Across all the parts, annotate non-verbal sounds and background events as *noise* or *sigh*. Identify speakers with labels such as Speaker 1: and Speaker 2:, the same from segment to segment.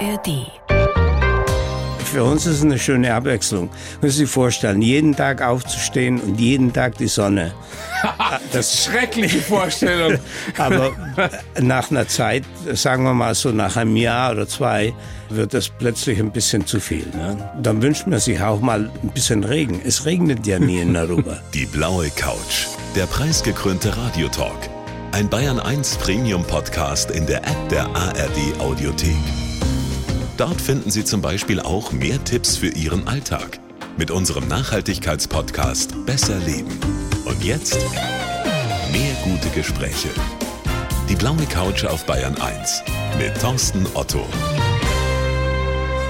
Speaker 1: ARD.
Speaker 2: Für uns ist es eine schöne Abwechslung. Müssen Sie sich vorstellen, jeden Tag aufzustehen und jeden Tag die Sonne. *laughs*
Speaker 3: Das schreckliche Vorstellung. *laughs*
Speaker 2: Aber nach einer Zeit, sagen wir mal so nach einem Jahr oder zwei, wird das plötzlich ein bisschen zu viel. Ne? Dann wünscht man sich auch mal ein bisschen Regen. Es regnet ja nie in Aruba. *laughs*
Speaker 4: Die blaue Couch. Der preisgekrönte Radiotalk. Ein Bayern 1 Premium Podcast in der App der ARD Audiothek. Dort finden Sie zum Beispiel auch mehr Tipps für Ihren Alltag mit unserem Nachhaltigkeitspodcast Besser Leben. Und jetzt mehr gute Gespräche. Die blaue Couch auf Bayern 1 mit Thorsten Otto.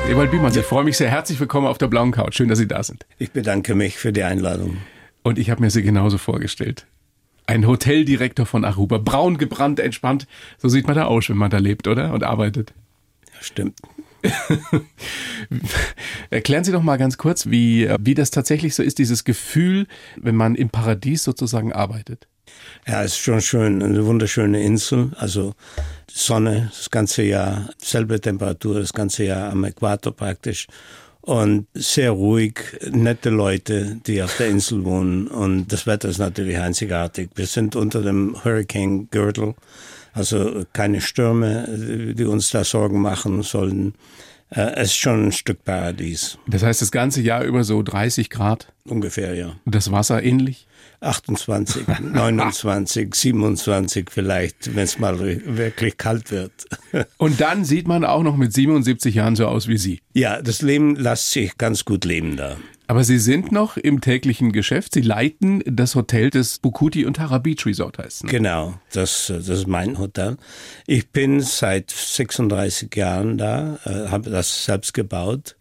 Speaker 3: Ewald Biemann, ich freue mich sehr. Herzlich willkommen auf der blauen Couch. Schön, dass Sie da sind.
Speaker 2: Ich bedanke mich für die Einladung.
Speaker 3: Und ich habe mir Sie genauso vorgestellt. Ein Hoteldirektor von Aruba. Braun gebrannt, entspannt. So sieht man da aus, wenn man da lebt, oder? Und arbeitet.
Speaker 2: Ja, stimmt. *laughs*
Speaker 3: Erklären Sie doch mal ganz kurz, wie, wie das tatsächlich so ist, dieses Gefühl, wenn man im Paradies sozusagen arbeitet.
Speaker 2: Ja, es ist schon schön, eine wunderschöne Insel. Also Sonne das ganze Jahr, selbe Temperatur das ganze Jahr am Äquator praktisch. Und sehr ruhig, nette Leute, die auf der Insel wohnen. Und das Wetter ist natürlich einzigartig. Wir sind unter dem Hurricane-Gürtel. Also keine Stürme, die uns da Sorgen machen sollen. Äh, es ist schon ein Stück Paradies.
Speaker 3: Das heißt, das ganze Jahr über so 30 Grad?
Speaker 2: Ungefähr, ja.
Speaker 3: Und das Wasser ähnlich?
Speaker 2: 28, 29, 27 vielleicht, wenn es mal wirklich kalt wird. *laughs*
Speaker 3: Und dann sieht man auch noch mit 77 Jahren so aus wie Sie.
Speaker 2: Ja, das Leben lässt sich ganz gut leben da.
Speaker 3: Aber Sie sind noch im täglichen Geschäft. Sie leiten das Hotel des Bukuti und Hara Beach Resort heißt. Ne?
Speaker 2: Genau, das, das ist mein Hotel. Ich bin seit 36 Jahren da, äh, habe das selbst gebaut.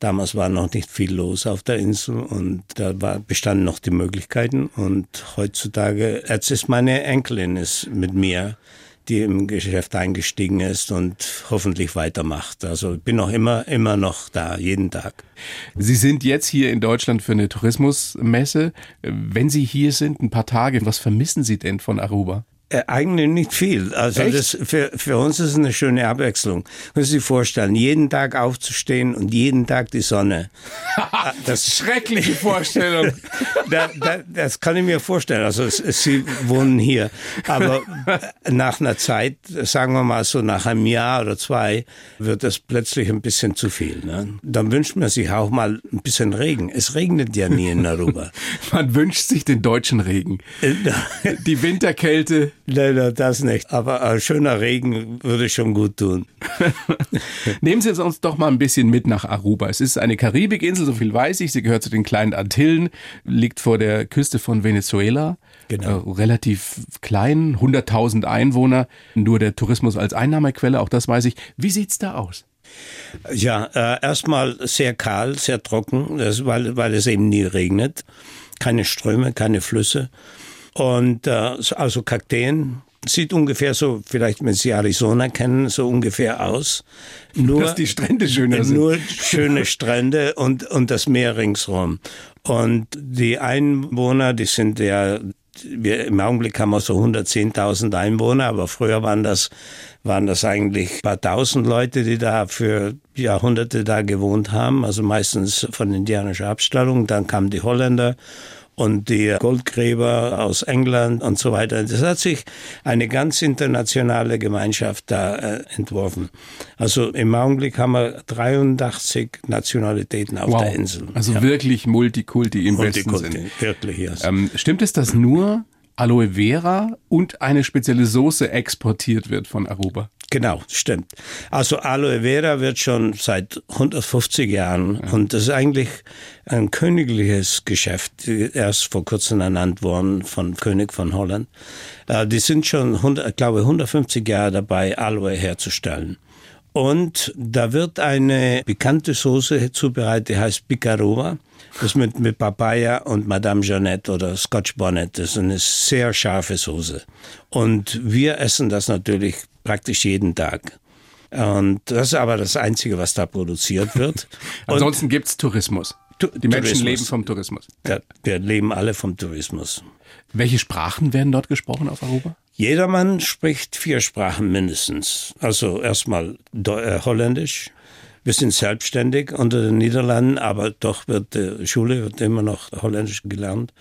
Speaker 2: Damals war noch nicht viel los auf der Insel und da war, bestanden noch die Möglichkeiten. Und heutzutage, jetzt ist meine Enkelin ist mit mir, die im Geschäft eingestiegen ist und hoffentlich weitermacht. Also bin noch immer, immer noch da, jeden Tag.
Speaker 3: Sie sind jetzt hier in Deutschland für eine Tourismusmesse. Wenn Sie hier sind, ein paar Tage, was vermissen Sie denn von Aruba?
Speaker 2: Äh, eigentlich nicht viel. Also das für, für uns ist es eine schöne Abwechslung. Müssen Sie sich vorstellen, jeden Tag aufzustehen und jeden Tag die Sonne. *laughs*
Speaker 3: das schreckliche Vorstellung. *laughs*
Speaker 2: da, da, das kann ich mir vorstellen. Also Sie wohnen hier. Aber *laughs* nach einer Zeit, sagen wir mal so nach einem Jahr oder zwei, wird das plötzlich ein bisschen zu viel. Ne? Dann wünscht man sich auch mal ein bisschen Regen. Es regnet ja nie in Aruba.
Speaker 3: man wünscht sich den deutschen Regen. Die Winterkälte
Speaker 2: Leider das nicht. Aber ein schöner Regen würde schon gut tun. *laughs*
Speaker 3: Nehmen Sie uns doch mal ein bisschen mit nach Aruba. Es ist eine Karibikinsel, so viel weiß ich. Sie gehört zu den kleinen Antillen, liegt vor der Küste von Venezuela.
Speaker 2: Genau.
Speaker 3: Äh, relativ klein, 100.000 Einwohner, nur der Tourismus als Einnahmequelle, auch das weiß ich. Wie sieht's da aus?
Speaker 2: Ja, äh, erstmal sehr kahl, sehr trocken, das, weil, weil es eben nie regnet. Keine Ströme, keine Flüsse. Und äh, also Kakteen sieht ungefähr so, vielleicht wenn Sie Arizona kennen, so ungefähr aus.
Speaker 3: Nur, Dass die Strände schöner sind.
Speaker 2: Nur schöne Strände und, und das Meer ringsrum. Und die Einwohner, die sind ja, wir, im Augenblick haben wir so 110.000 Einwohner, aber früher waren das, waren das eigentlich ein paar tausend Leute, die da für Jahrhunderte da gewohnt haben, also meistens von indianischer Abstammung. Dann kamen die Holländer und die Goldgräber aus England und so weiter. Das hat sich eine ganz internationale Gemeinschaft da äh, entworfen. Also im Augenblick haben wir 83 Nationalitäten auf
Speaker 3: wow.
Speaker 2: der Insel.
Speaker 3: Also ja. wirklich Multikulti im
Speaker 2: Multikulti,
Speaker 3: besten Sinne.
Speaker 2: Wirklich, ja.
Speaker 3: Ähm, stimmt es, dass nur Aloe Vera und eine spezielle Soße exportiert wird von Aruba?
Speaker 2: Genau, stimmt. Also Aloe Vera wird schon seit 150 Jahren ja. und das ist eigentlich ein königliches Geschäft, erst vor kurzem ernannt worden von König von Holland. Äh, die sind schon, 100, ich glaube, 150 Jahre dabei, Aloe herzustellen. Und da wird eine bekannte Soße zubereitet, die heißt Picarova. Das mit, mit Papaya und Madame Jeannette oder Scotch Bonnet. Das ist eine sehr scharfe Soße. Und wir essen das natürlich praktisch jeden Tag. Und das ist aber das Einzige, was da produziert wird. *laughs*
Speaker 3: Ansonsten gibt's Tourismus. Die Menschen leben vom Tourismus.
Speaker 2: Ja, wir leben alle vom Tourismus.
Speaker 3: Welche Sprachen werden dort gesprochen auf Aruba?
Speaker 2: Jedermann spricht vier Sprachen mindestens. Also erstmal äh, Holländisch. Wir sind selbstständig unter den Niederlanden, aber doch wird die Schule wird immer noch Holländisch gelernt.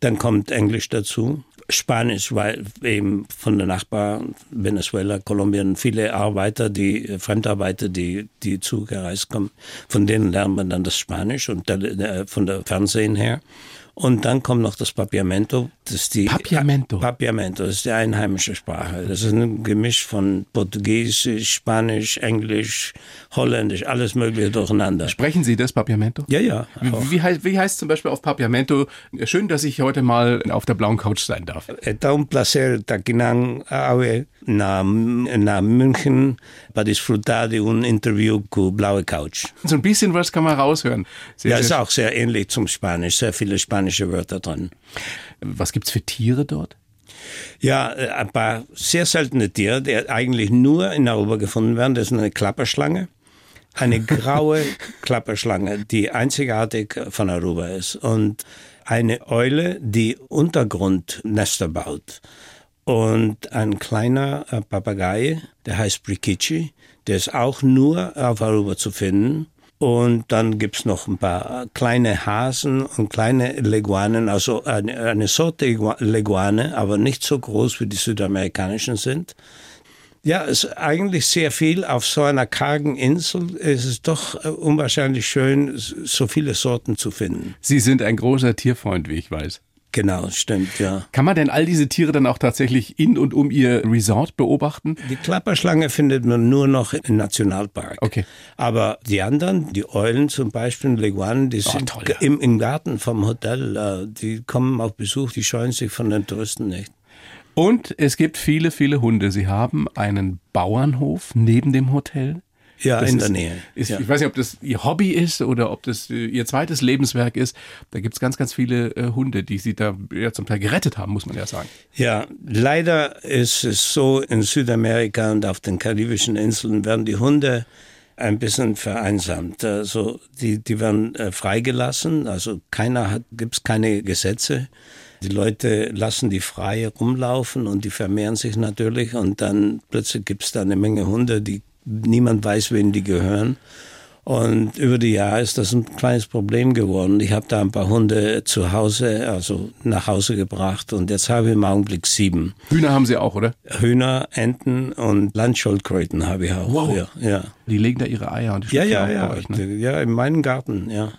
Speaker 2: Dann kommt Englisch dazu. Spanisch, weil eben von der Nachbar Venezuela, Kolumbien viele Arbeiter, die Fremdarbeiter, die die zugereist kommen, von denen lernt man dann das Spanisch und äh, von der Fernsehen her. Und dann kommt noch das Papiamento. Das ist die
Speaker 3: Papiamento.
Speaker 2: Papiamento, das ist die einheimische Sprache. Das ist ein Gemisch von Portugiesisch, Spanisch, Englisch, Holländisch, alles Mögliche durcheinander.
Speaker 3: Sprechen Sie das Papiamento?
Speaker 2: Ja, ja.
Speaker 3: Wie, wie, heißt, wie heißt zum Beispiel auf Papiamento? Schön, dass ich heute mal auf der blauen Couch sein darf.
Speaker 2: É tão placer estar aqui na, na, na München para desfrutar de um Interview com Blaue Couch.
Speaker 3: So ein bisschen was kann man raushören.
Speaker 2: Sehr, ja, sehr ist auch sehr ähnlich zum Spanisch, sehr viele spanische Wörter drin.
Speaker 3: Was gibt's für Tiere dort?
Speaker 2: Ja, äh, ein paar sehr seltene Tiere, die eigentlich nur in Europa gefunden werden. Das ist eine Klapperschlange. Eine *laughs* graue Klapperschlange, die einzigartig von Aruba ist. Und eine Eule, die Untergrundnester baut. Und ein kleiner äh, Papagei, der heißt Brikichi, der ist auch nur auf Aruba zu finden. Und dann gibt's noch ein paar kleine Hasen und kleine Leguanen, also eine, eine Sorte Leguane, aber nicht so groß wie die südamerikanischen sind. Ja, es ist eigentlich sehr viel. Auf so einer kargen Insel ist es doch äh, unwahrscheinlich schön, so viele Sorten zu finden.
Speaker 3: Sie sind ein großer Tierfreund, wie ich weiß.
Speaker 2: Genau, stimmt, ja.
Speaker 3: Kann man denn all diese Tiere dann auch tatsächlich in und um ihr Resort beobachten?
Speaker 2: Die Klapperschlange findet man nur noch im Nationalpark.
Speaker 3: Okay.
Speaker 2: Aber die anderen, die Eulen zum Beispiel, Leguanen, die oh, sind toll, ja. im, im Garten vom Hotel, äh, die kommen auf Besuch, die scheuen sich von den Touristen nicht.
Speaker 3: Und es gibt viele, viele Hunde. Sie haben einen Bauernhof neben dem Hotel.
Speaker 2: Ja,
Speaker 3: das
Speaker 2: in
Speaker 3: ist,
Speaker 2: der Nähe.
Speaker 3: Ist,
Speaker 2: ja.
Speaker 3: Ich weiß nicht, ob das ihr Hobby ist oder ob das äh, ihr zweites Lebenswerk ist. Da gibt's ganz, ganz viele äh, Hunde, die sie da ja, zum Teil gerettet haben, muss man ja sagen.
Speaker 2: Ja, leider ist es so, in Südamerika und auf den karibischen Inseln werden die Hunde ein bisschen vereinsamt. Also die, die werden äh, freigelassen, also keiner hat, gibt's keine Gesetze. Die Leute lassen die frei rumlaufen und die vermehren sich natürlich und dann plötzlich gibt's da eine Menge Hunde, die niemand weiß, wem die gehören. Und über die Jahre ist das ein kleines Problem geworden. Ich habe da ein paar Hunde zu Hause, also nach Hause gebracht und jetzt habe ich im Augenblick sieben.
Speaker 3: Hühner haben Sie auch, oder?
Speaker 2: Hühner, Enten und Landschildkröten habe ich auch.
Speaker 3: Wow.
Speaker 2: Ja, ja.
Speaker 3: Die legen da ihre Eier und die
Speaker 2: ja, ja, ja.
Speaker 3: euch, ne?
Speaker 2: Ja, in meinem Garten, ja.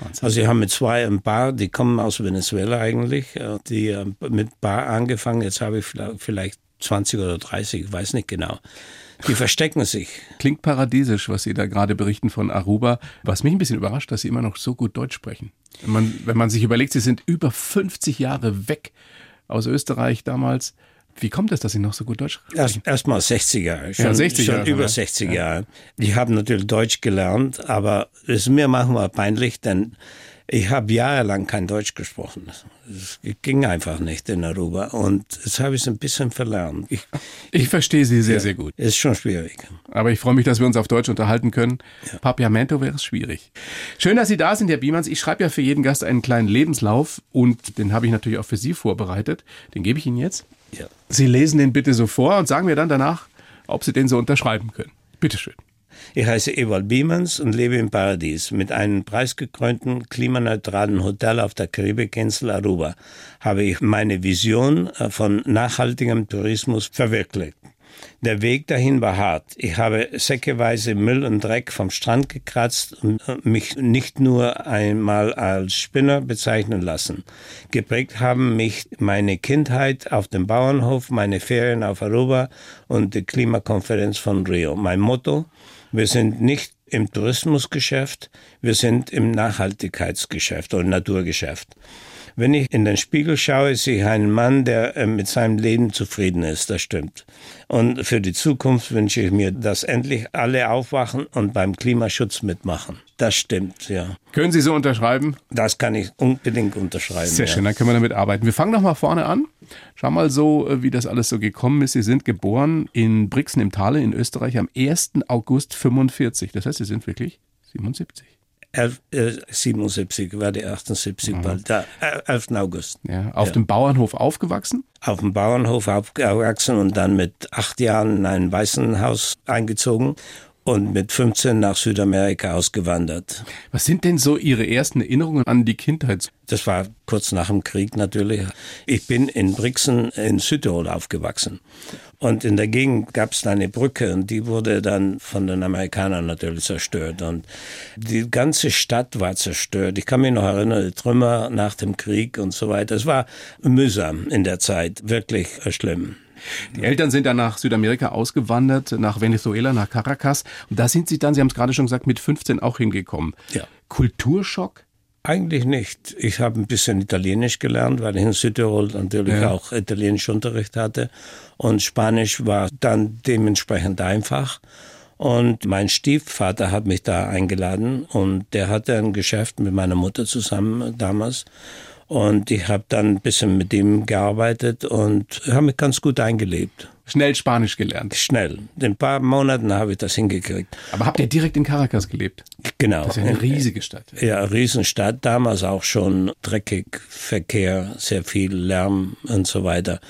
Speaker 2: Wahnsinn. Also ich habe mit zwei ein paar, die kommen aus Venezuela eigentlich, äh, die haben mit Paar angefangen. Jetzt habe ich vielleicht 20 oder 30, ich weiß nicht genau. Die verstecken sich.
Speaker 3: Klingt paradiesisch, was Sie da gerade berichten von Aruba. Was mich ein bisschen überrascht, dass Sie immer noch so gut Deutsch sprechen. Wenn man, wenn man sich überlegt, Sie sind über 50 Jahre weg aus Österreich damals. Wie kommt es, dass Sie noch so gut Deutsch sprechen?
Speaker 2: Erst, erst mal 60 Jahre. Schon,
Speaker 3: ja, 60
Speaker 2: schon
Speaker 3: Jahre,
Speaker 2: über
Speaker 3: ne?
Speaker 2: 60
Speaker 3: Ja.
Speaker 2: Jahre. Ich habe natürlich Deutsch gelernt, aber es ist mir manchmal peinlich, denn ich habe jahrelang kein Deutsch gesprochen. Es ging einfach nicht in Aruba und jetzt habe ich es ein bisschen verlernt. Ich,
Speaker 3: Ich verstehe Sie sehr, sehr gut.
Speaker 2: ist schon schwierig.
Speaker 3: Aber ich freue mich, dass wir uns auf Deutsch unterhalten können. Papiamento wäre es schwierig. Schön, dass Sie da sind, Herr Biemans. Ich schreibe ja für jeden Gast einen kleinen Lebenslauf und den habe ich natürlich auch für Sie vorbereitet. Den gebe ich Ihnen jetzt.
Speaker 2: Ja.
Speaker 3: Sie lesen den bitte so vor und sagen mir dann danach, ob Sie den so unterschreiben können. Bitteschön.
Speaker 2: Ich heiße Ewald Biemans und lebe im Paradies. Mit einem preisgekrönten, klimaneutralen Hotel auf der Karibikinsel Aruba habe ich meine Vision äh, von nachhaltigem Tourismus verwirklicht. Der Weg dahin war hart. Ich habe säckeweise Müll und Dreck vom Strand gekratzt und äh, mich nicht nur einmal als Spinner bezeichnen lassen. Geprägt haben mich meine Kindheit auf dem Bauernhof, meine Ferien auf Aruba und die Klimakonferenz von Rio. Mein Motto, wir sind nicht im Tourismusgeschäft, wir sind im Nachhaltigkeitsgeschäft oder Naturgeschäft. Wenn ich in den Spiegel schaue, sehe ich einen Mann, der äh, mit seinem Leben zufrieden ist. Das stimmt. Und für die Zukunft wünsche ich mir, dass endlich alle aufwachen und beim Klimaschutz mitmachen. Das stimmt, ja.
Speaker 3: Können Sie so unterschreiben?
Speaker 2: Das kann ich unbedingt unterschreiben.
Speaker 3: Sehr
Speaker 2: ja.
Speaker 3: schön, dann können wir damit arbeiten. Wir fangen noch mal vorne an. Schau mal so, äh, wie das alles so gekommen ist. Sie sind geboren in Brixen im Tale in Österreich am 1. August 45. Das heißt, Sie sind wirklich 77.
Speaker 2: 11, äh, 77 war die 78 mhm. bald, da, 11. August.
Speaker 3: Ja, auf ja. dem Bauernhof aufgewachsen?
Speaker 2: Auf dem Bauernhof aufgewachsen und dann mit acht Jahren in ein Waisenhaus eingezogen und mit 15 nach Südamerika ausgewandert.
Speaker 3: Was sind denn so Ihre ersten Erinnerungen an die Kindheit?
Speaker 2: Das war kurz nach dem Krieg natürlich. Ich bin in Brixen in Südtirol aufgewachsen. Und in der Gegend gab es eine Brücke und die wurde dann von den Amerikanern natürlich zerstört. Und die ganze Stadt war zerstört. Ich kann mich noch erinnern, die Trümmer nach dem Krieg und so weiter. Es war mühsam in der Zeit, wirklich schlimm.
Speaker 3: Die Eltern sind dann nach Südamerika ausgewandert, nach Venezuela, nach Caracas. Und da sind sie dann, Sie haben es gerade schon gesagt, mit 15 auch hingekommen.
Speaker 2: Ja.
Speaker 3: Kulturschock?
Speaker 2: Eigentlich nicht. Ich habe ein bisschen Italienisch gelernt, weil ich in Südtirol natürlich ja. auch Italienischunterricht hatte. Und Spanisch war dann dementsprechend einfach. Und mein Stiefvater hat mich da eingeladen und der hatte ein Geschäft mit meiner Mutter zusammen damals. Und ich habe dann ein bisschen mit ihm gearbeitet und habe mich ganz gut eingelebt.
Speaker 3: Schnell Spanisch gelernt.
Speaker 2: Schnell. In ein paar Monaten habe ich das hingekriegt.
Speaker 3: Aber habt ihr direkt in Caracas gelebt?
Speaker 2: Genau.
Speaker 3: Das ist ja eine riesige Stadt.
Speaker 2: Ja, Riesenstadt. Damals auch schon dreckig, Verkehr, sehr viel Lärm und so weiter.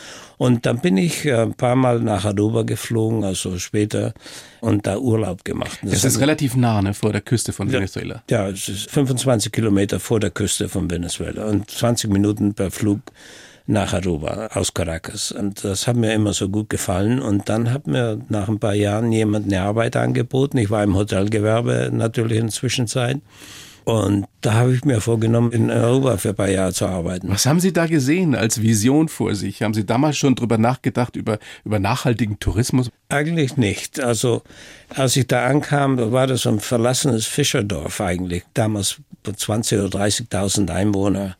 Speaker 2: Und dann bin ich äh, ein paar Mal nach Aruba geflogen, also später, und da Urlaub gemacht.
Speaker 3: Das, das ist relativ nah, ne, vor der Küste von Venezuela.
Speaker 2: Ja, es ist 25 Kilometer vor der Küste von Venezuela und 20 Minuten per Flug nach Aruba aus Caracas. Und das hat mir immer so gut gefallen. Und dann hat mir nach ein paar Jahren jemand eine Arbeit angeboten. Ich war im Hotelgewerbe natürlich in der Zwischenzeit. Und da habe ich mir vorgenommen, in Europa für ein paar Jahre zu arbeiten.
Speaker 3: Was haben Sie da gesehen als Vision vor sich? Haben Sie damals schon drüber nachgedacht, über, über nachhaltigen Tourismus?
Speaker 2: Eigentlich nicht. Also, als ich da ankam, war das ein verlassenes Fischerdorf eigentlich. Damals 20.000 oder 30.000 Einwohner.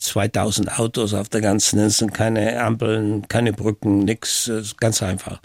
Speaker 2: 2000 Autos auf der ganzen Insel, keine Ampeln, keine Brücken, nichts, ganz einfach.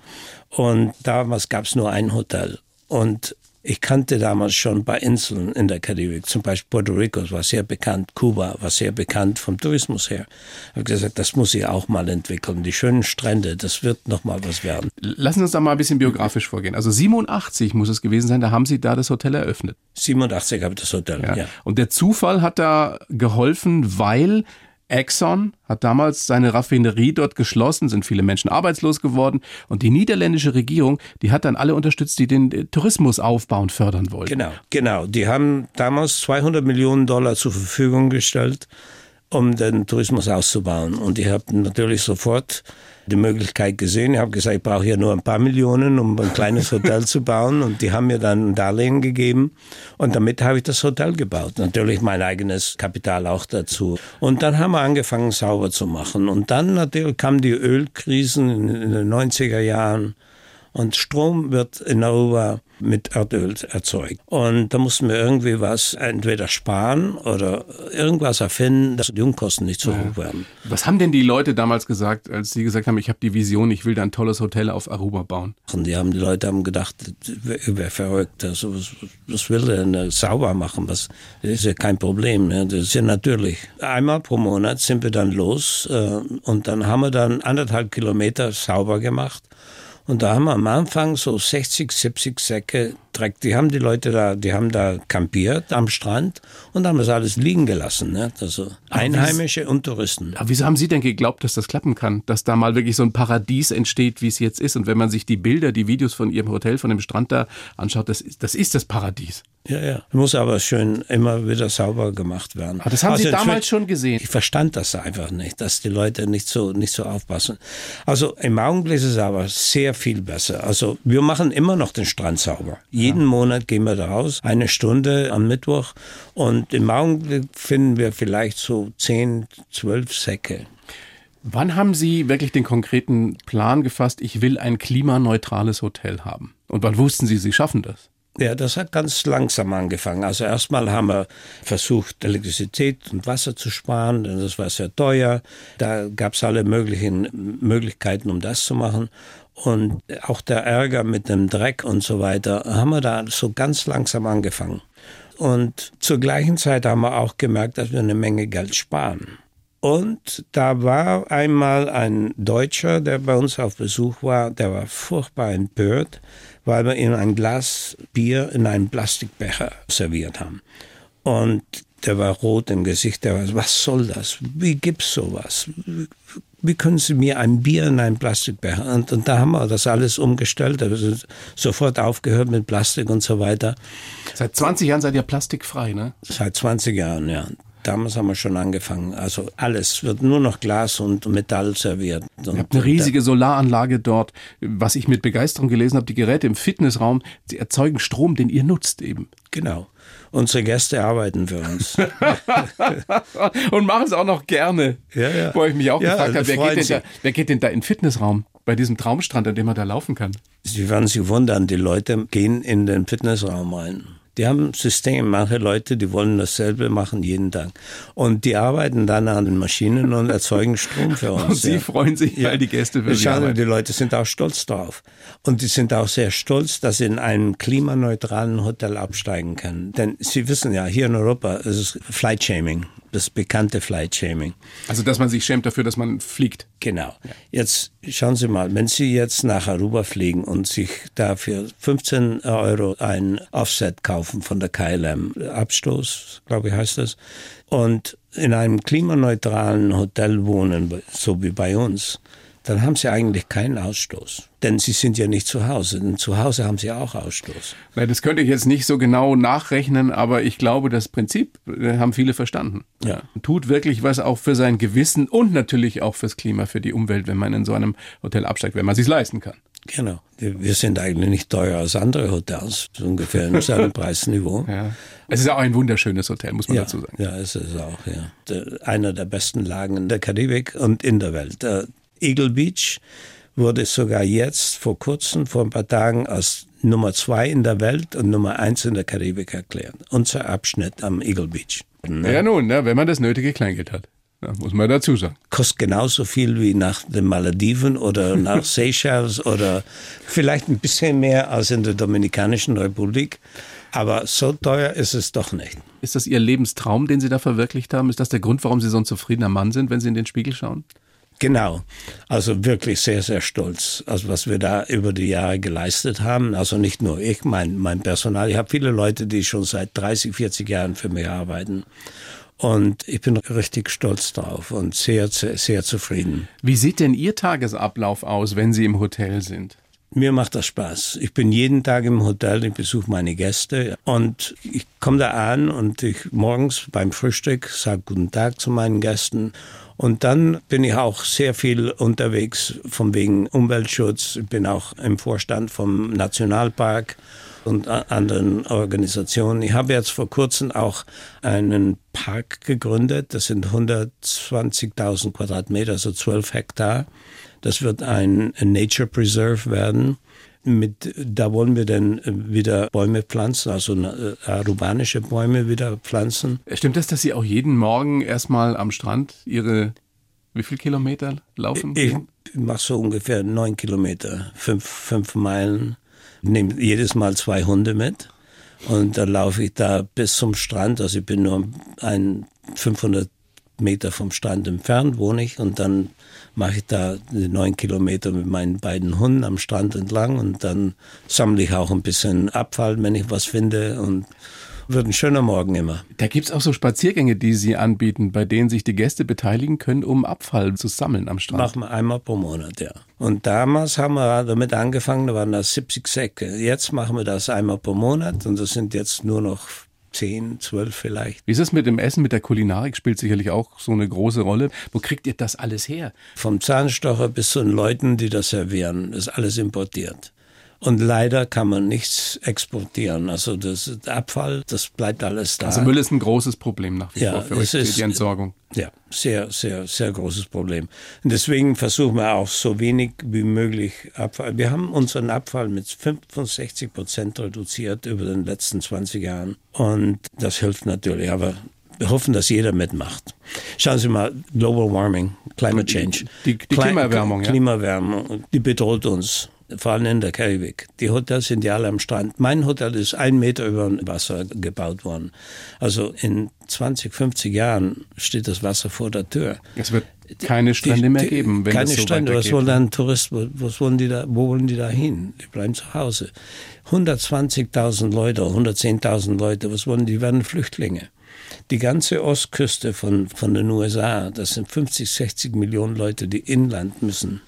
Speaker 2: Und damals gab es nur ein Hotel. Und ich kannte damals schon ein paar Inseln in der Karibik, zum Beispiel Puerto Rico war sehr bekannt, Kuba war sehr bekannt vom Tourismus her. Ich habe gesagt, das muss ich auch mal entwickeln. Die schönen Strände, das wird noch mal was werden.
Speaker 3: Lassen Sie uns da mal ein bisschen biografisch vorgehen. Also 87 muss es gewesen sein, da haben Sie da das Hotel eröffnet.
Speaker 2: 87 habe ich das Hotel, ja. ja.
Speaker 3: Und der Zufall hat da geholfen, weil Exxon hat damals seine Raffinerie dort geschlossen, sind viele Menschen arbeitslos geworden und die niederländische Regierung, die hat dann alle unterstützt, die den äh, Tourismus aufbauen, fördern wollten.
Speaker 2: Genau, genau. Die haben damals 200 Millionen Dollar zur Verfügung gestellt, um den Tourismus auszubauen. Und ich habe natürlich sofort die Möglichkeit gesehen. Ich habe gesagt, ich brauche hier nur ein paar Millionen, um ein kleines Hotel zu bauen. Und die haben mir dann ein Darlehen gegeben. Und damit habe ich das Hotel gebaut. Natürlich mein eigenes Kapital auch dazu. Und dann haben wir angefangen, sauber zu machen. Und dann natürlich kamen die Ölkrisen in den 90er Jahren. Und Strom wird in Europa mit Erdöl erzeugt. Und da mussten wir irgendwie was entweder sparen oder irgendwas erfinden, dass die Unkosten nicht so ja. hoch werden.
Speaker 3: Was haben denn die Leute damals gesagt, als sie gesagt haben, ich habe die Vision, ich will da ein tolles Hotel auf Aruba bauen?
Speaker 2: Und die haben die Leute haben gedacht, wer, wer verrückt, also was, was will der denn sauber machen? Was, das ist ja kein Problem, ne? das ist ja natürlich. Einmal pro Monat sind wir dann los äh, und dann haben wir dann anderthalb Kilometer sauber gemacht und da haben wir am Anfang so 60, 70 Säcke Dreck. Die haben die Leute da, die haben da kampiert am Strand und haben das alles liegen gelassen. Ne? Also Einheimische und Touristen.
Speaker 3: Aber wieso haben Sie denn geglaubt, dass das klappen kann? Dass da mal wirklich so ein Paradies entsteht, wie es jetzt ist? Und wenn man sich die Bilder, die Videos von Ihrem Hotel, von dem Strand da anschaut, das, das ist das Paradies.
Speaker 2: Ja, ja. Muss aber schön immer wieder sauber gemacht werden.
Speaker 3: Aber das haben also Sie damals schon gesehen.
Speaker 2: Ich verstand das einfach nicht, dass die Leute nicht so, nicht so aufpassen. Also im Augenblick ist es aber sehr viel besser. Also wir machen immer noch den Strand sauber. Jeden ja. Monat gehen wir da raus, eine Stunde am Mittwoch. Und im Augenblick finden wir vielleicht so zehn, zwölf Säcke.
Speaker 3: Wann haben Sie wirklich den konkreten Plan gefasst, ich will ein klimaneutrales Hotel haben? Und wann wussten Sie, Sie schaffen das?
Speaker 2: Ja, das hat ganz langsam angefangen. Also erstmal haben wir versucht, Elektrizität und Wasser zu sparen, denn das war sehr teuer. Da gab es alle möglichen Möglichkeiten, um das zu machen. Und auch der Ärger mit dem Dreck und so weiter, haben wir da so ganz langsam angefangen. Und zur gleichen Zeit haben wir auch gemerkt, dass wir eine Menge Geld sparen. Und da war einmal ein Deutscher, der bei uns auf Besuch war, der war furchtbar empört, weil wir ihm ein Glas Bier in einem Plastikbecher serviert haben. Und der war rot im Gesicht. Der war, was soll das? Wie gibt's sowas? Wie können Sie mir ein Bier in einem Plastikbecher? Und, und da haben wir das alles umgestellt. Also sofort aufgehört mit Plastik und so weiter.
Speaker 3: Seit 20 Jahren seid ihr plastikfrei, ne?
Speaker 2: Seit 20 Jahren, ja. Damals haben wir schon angefangen. Also alles wird nur noch Glas und Metall serviert. Und
Speaker 3: Ihr habt eine riesige Solaranlage dort. Was ich mit Begeisterung gelesen habe, die Geräte im Fitnessraum, sie erzeugen Strom, den ihr nutzt eben.
Speaker 2: Genau. Unsere Gäste arbeiten für uns. *laughs*
Speaker 3: Und machen es auch noch gerne.
Speaker 2: Ja, ja.
Speaker 3: Wo ich mich auch
Speaker 2: Ja,
Speaker 3: gefragt habe, wer geht, da, wer geht denn da in den Fitnessraum? Bei diesem Traumstrand, an dem man da laufen kann.
Speaker 2: Sie werden sich wundern, die Leute gehen in den Fitnessraum rein. Die haben ein System, manche Leute, die wollen dasselbe machen jeden Tag. Und die arbeiten dann an den Maschinen und erzeugen Strom für *laughs* uns.
Speaker 3: Und sie
Speaker 2: ja.
Speaker 3: freuen sich, weil die Gäste für
Speaker 2: Schauen,
Speaker 3: arbeiten.
Speaker 2: die Leute sind auch stolz drauf. Und die sind auch sehr stolz, dass sie in einem klimaneutralen Hotel absteigen können. Denn sie wissen ja, hier in Europa ist es Flight Shaming, das bekannte Flight Shaming.
Speaker 3: Also, dass man sich schämt dafür, dass man fliegt.
Speaker 2: Genau. Jetzt schauen Sie mal, wenn Sie jetzt nach Aruba fliegen und sich dafür 15 Euro ein Offset kaufen von der KLM, Abstoß, glaube ich heißt das, und in einem klimaneutralen Hotel wohnen, so wie bei uns, dann haben Sie eigentlich keinen Ausstoß. Denn Sie sind ja nicht zu Hause. Denn zu Hause haben Sie auch Ausstoß.
Speaker 3: Na, Das könnte ich jetzt nicht so genau nachrechnen, aber ich glaube, das Prinzip äh, haben viele verstanden.
Speaker 2: Ja.
Speaker 3: Tut wirklich was auch für sein Gewissen und natürlich auch fürs Klima, für die Umwelt, wenn man in so einem Hotel absteigt, wenn man sich leisten kann.
Speaker 2: Genau. Wir sind eigentlich nicht teurer als andere Hotels, so ungefähr im selben *laughs* Preisniveau.
Speaker 3: Ja. Es ist auch ein wunderschönes Hotel, muss man
Speaker 2: Ja,
Speaker 3: dazu sagen.
Speaker 2: ja, es ist auch, ja. Einer der besten Lagen in der Karibik und in der Welt. Eagle Beach wurde sogar jetzt vor kurzem, vor ein paar Tagen, als Nummer zwei in der Welt und Nummer eins in der Karibik erklärt. Unser Abschnitt am Eagle Beach.
Speaker 3: Ja, nun, ne, wenn man das nötige Kleingeld hat. Ja, muss man dazu sagen.
Speaker 2: Kostet genauso viel wie nach den Malediven oder *laughs* nach Seychelles oder vielleicht ein bisschen mehr als in der Dominikanischen Republik. Aber so teuer ist es doch nicht.
Speaker 3: Ist das Ihr Lebenstraum, den Sie da verwirklicht haben? Ist das der Grund, warum Sie so ein zufriedener Mann sind, wenn Sie in den Spiegel schauen?
Speaker 2: Genau. Also wirklich sehr, sehr stolz, also was wir da über die Jahre geleistet haben. Also nicht nur ich, mein, mein Personal. Ich habe viele Leute, die schon seit 30, 40 Jahren für mich arbeiten. Und ich bin richtig stolz drauf und sehr, sehr, sehr zufrieden.
Speaker 3: Wie sieht denn Ihr Tagesablauf aus, wenn Sie im Hotel sind?
Speaker 2: Mir macht das Spaß. Ich bin jeden Tag im Hotel, ich besuche meine Gäste und ich komme da an und ich morgens beim Frühstück sage guten Tag zu meinen Gästen und dann bin ich auch sehr viel unterwegs von wegen Umweltschutz. Ich bin auch im Vorstand vom Nationalpark und anderen Organisationen. Ich habe jetzt vor kurzem auch einen Park gegründet. Das sind 120.000 Quadratmeter, also 12 Hektar. Das wird ein Nature Preserve werden. Mit, da wollen wir dann wieder Bäume pflanzen, also äh, arubanische Bäume wieder pflanzen.
Speaker 3: Stimmt das, dass Sie auch jeden Morgen erstmal am Strand Ihre, wie viel Kilometer laufen?
Speaker 2: Ich
Speaker 3: gehen?
Speaker 2: mache so ungefähr neun Kilometer, fünf, fünf Meilen, nehme jedes Mal zwei Hunde mit und dann laufe ich da bis zum Strand. Also ich bin nur ein 500 Meter vom Strand entfernt, wohne ich und dann mache ich da neun Kilometer mit meinen beiden Hunden am Strand entlang und dann sammle ich auch ein bisschen Abfall, wenn ich was finde und wird ein schöner Morgen immer.
Speaker 3: Da gibt's auch so Spaziergänge, die Sie anbieten, bei denen sich die Gäste beteiligen können, um Abfall zu sammeln am Strand.
Speaker 2: Machen wir einmal pro Monat, ja. Und damals haben wir damit angefangen, da waren das 70 Säcke. Jetzt machen wir das einmal pro Monat und das sind jetzt nur noch 10, 12 vielleicht.
Speaker 3: Wie ist es mit dem Essen, mit der Kulinarik? Spielt sicherlich auch so eine große Rolle. Wo kriegt ihr das alles her?
Speaker 2: Vom Zahnstocher bis zu den Leuten, die das servieren, ist alles importiert. Und leider kann man nichts exportieren. Also das Abfall, das bleibt alles da.
Speaker 3: Also Müll ist ein großes Problem nach wie
Speaker 2: Ja,
Speaker 3: vor für euch,
Speaker 2: ist-
Speaker 3: die Entsorgung.
Speaker 2: Ja, sehr, sehr, sehr großes Problem. Und deswegen versuchen wir auch so wenig wie möglich Abfall. Wir haben unseren Abfall mit 65 Prozent reduziert über den letzten 20 Jahren. Und das hilft natürlich, aber wir hoffen, dass jeder mitmacht. Schauen Sie mal, Global Warming, Climate Change.
Speaker 3: Die- die
Speaker 2: Kli-
Speaker 3: Klimaerwärmung, ja.
Speaker 2: Klimaerwärmung, die bedroht uns. Vor allem in der Karibik. Die Hotels sind ja alle am Strand. Mein Hotel ist ein Meter über dem Wasser gebaut worden. Also in 20, 50 Jahren steht das Wasser vor der Tür.
Speaker 3: Es wird keine Strände mehr geben,
Speaker 2: wenn keine es so Strände. Was wollen dann Touristen? Was wollen die da? Wo wollen die da hin? Die bleiben zu Hause. 120.000 Leute, 110.000 Leute. Was wollen die? Die werden Flüchtlinge. Die ganze Ostküste von, von den USA, das sind 50, 60 Millionen Leute, die inland müssen.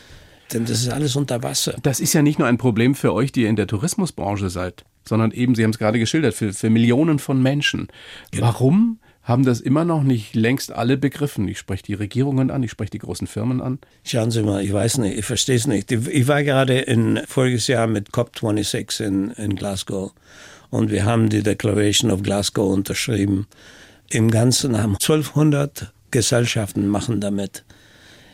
Speaker 2: Denn das ist alles unter Wasser.
Speaker 3: Das ist ja nicht nur ein Problem für euch, die ihr in der Tourismusbranche seid, sondern eben, Sie haben es gerade geschildert, für, für Millionen von Menschen. Genau. Warum haben das immer noch nicht längst alle begriffen. Ich spreche die Regierungen an, ich spreche die großen Firmen an.
Speaker 2: Schauen Sie mal, ich weiß nicht, ich verstehe es nicht. Ich war gerade in voriges Jahr mit COP26 in, in Glasgow und wir haben die Declaration of Glasgow unterschrieben. Im Ganzen haben 1200 Gesellschaften machen damit.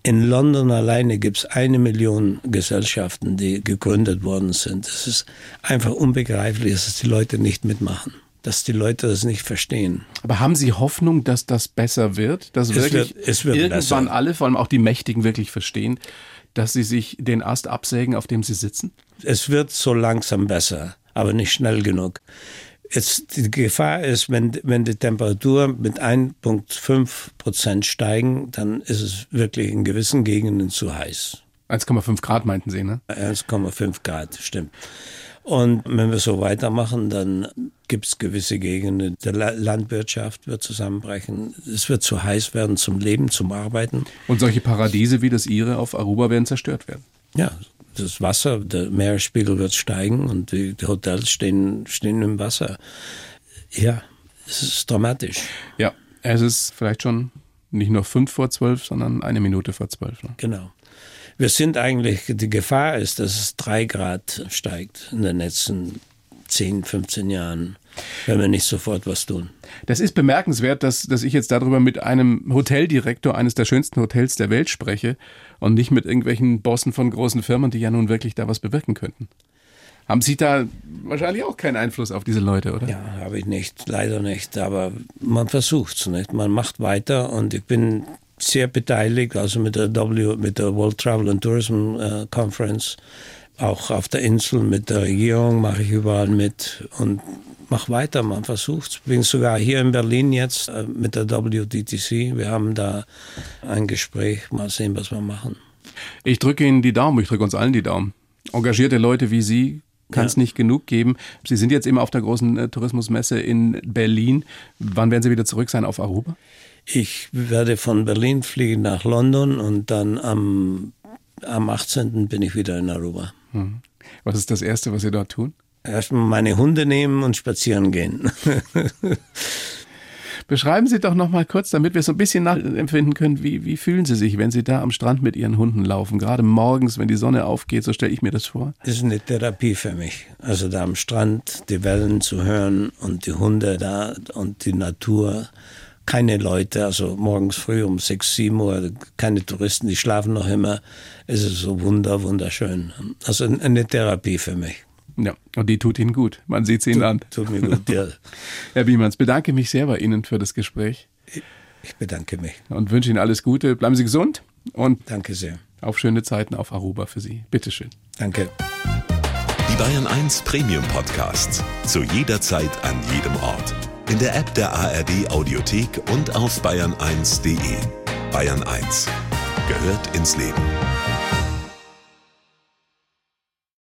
Speaker 2: In London alleine gibt es eine Million Gesellschaften, die gegründet worden sind. Es ist einfach unbegreiflich, dass die Leute nicht mitmachen dass die Leute das nicht verstehen.
Speaker 3: Aber haben Sie Hoffnung, dass das besser wird? Dass
Speaker 2: es
Speaker 3: wirklich
Speaker 2: wird, es wird
Speaker 3: irgendwann besser. alle, vor allem auch die Mächtigen, wirklich verstehen, dass sie sich den Ast absägen, auf dem sie sitzen?
Speaker 2: Es wird so langsam besser, aber nicht schnell genug. Jetzt, die Gefahr ist, wenn, wenn die Temperatur mit 1,5 Prozent steigen, dann ist es wirklich in gewissen Gegenden zu heiß.
Speaker 3: 1,5 Grad meinten Sie, ne?
Speaker 2: 1,5 Grad, stimmt. Und wenn wir so weitermachen, dann gibt es gewisse Gegenden, die Landwirtschaft wird zusammenbrechen. Es wird zu heiß werden zum Leben, zum Arbeiten.
Speaker 3: Und solche Paradiese wie das Ihre auf Aruba werden zerstört werden.
Speaker 2: Ja, das Wasser, der Meeresspiegel wird steigen und die, die Hotels stehen, stehen im Wasser. Ja, es ist dramatisch.
Speaker 3: Ja, es ist vielleicht schon nicht nur fünf vor zwölf, sondern eine Minute vor zwölf. Ne?
Speaker 2: Genau. Wir sind eigentlich, die Gefahr ist, dass es drei Grad steigt in den letzten 10, 15 Jahren, wenn wir nicht sofort was tun.
Speaker 3: Das ist bemerkenswert, dass, dass ich jetzt darüber mit einem Hoteldirektor eines der schönsten Hotels der Welt spreche und nicht mit irgendwelchen Bossen von großen Firmen, die ja nun wirklich da was bewirken könnten. Haben Sie da wahrscheinlich auch keinen Einfluss auf diese Leute, oder?
Speaker 2: Ja, habe ich nicht, leider nicht. Aber man versucht es nicht. Man macht weiter und ich bin sehr beteiligt, also mit der W, mit der World Travel and Tourism äh, Conference, auch auf der Insel mit der Regierung mache ich überall mit und mach weiter, man versucht. Bin sogar hier in Berlin jetzt äh, mit der WDTC. Wir haben da ein Gespräch, mal sehen, was wir machen.
Speaker 3: Ich drücke Ihnen die Daumen, ich drücke uns allen die Daumen. Engagierte Leute wie Sie kann es ja. nicht genug geben. Sie sind jetzt eben auf der großen äh, Tourismusmesse in Berlin. Wann werden Sie wieder zurück sein auf Aruba?
Speaker 2: Ich werde von Berlin fliegen nach London und dann am, am 18. bin ich wieder in Aruba.
Speaker 3: Hm. Was ist das Erste, was Sie dort tun?
Speaker 2: Erstmal meine Hunde nehmen und spazieren gehen. *laughs*
Speaker 3: Beschreiben Sie doch noch mal kurz, damit wir so ein bisschen nachempfinden können, wie, wie fühlen Sie sich, wenn Sie da am Strand mit Ihren Hunden laufen? Gerade morgens, wenn die Sonne aufgeht, so stelle ich mir das vor.
Speaker 2: Das ist eine Therapie für mich. Also da am Strand die Wellen zu hören und die Hunde da und die Natur keine Leute, also morgens früh um sechs, sieben Uhr, keine Touristen, die schlafen noch immer. Es ist so wunder, wunderschön. Also eine Therapie für mich.
Speaker 3: Ja, und die tut Ihnen gut. Man sieht sie Ihnen an.
Speaker 2: Tut mir gut, ja. *laughs*
Speaker 3: Herr Biemanns, bedanke mich sehr bei Ihnen für das Gespräch.
Speaker 2: Ich bedanke mich.
Speaker 3: Und wünsche Ihnen alles Gute. Bleiben Sie gesund und
Speaker 2: danke sehr.
Speaker 3: Auf schöne Zeiten auf Aruba für Sie. Bitteschön.
Speaker 2: Danke.
Speaker 4: Die Bayern 1 Premium Podcasts. Zu jeder Zeit, an jedem Ort in der App der ARD Audiothek und auf bayern1.de. Bayern 1 gehört ins Leben.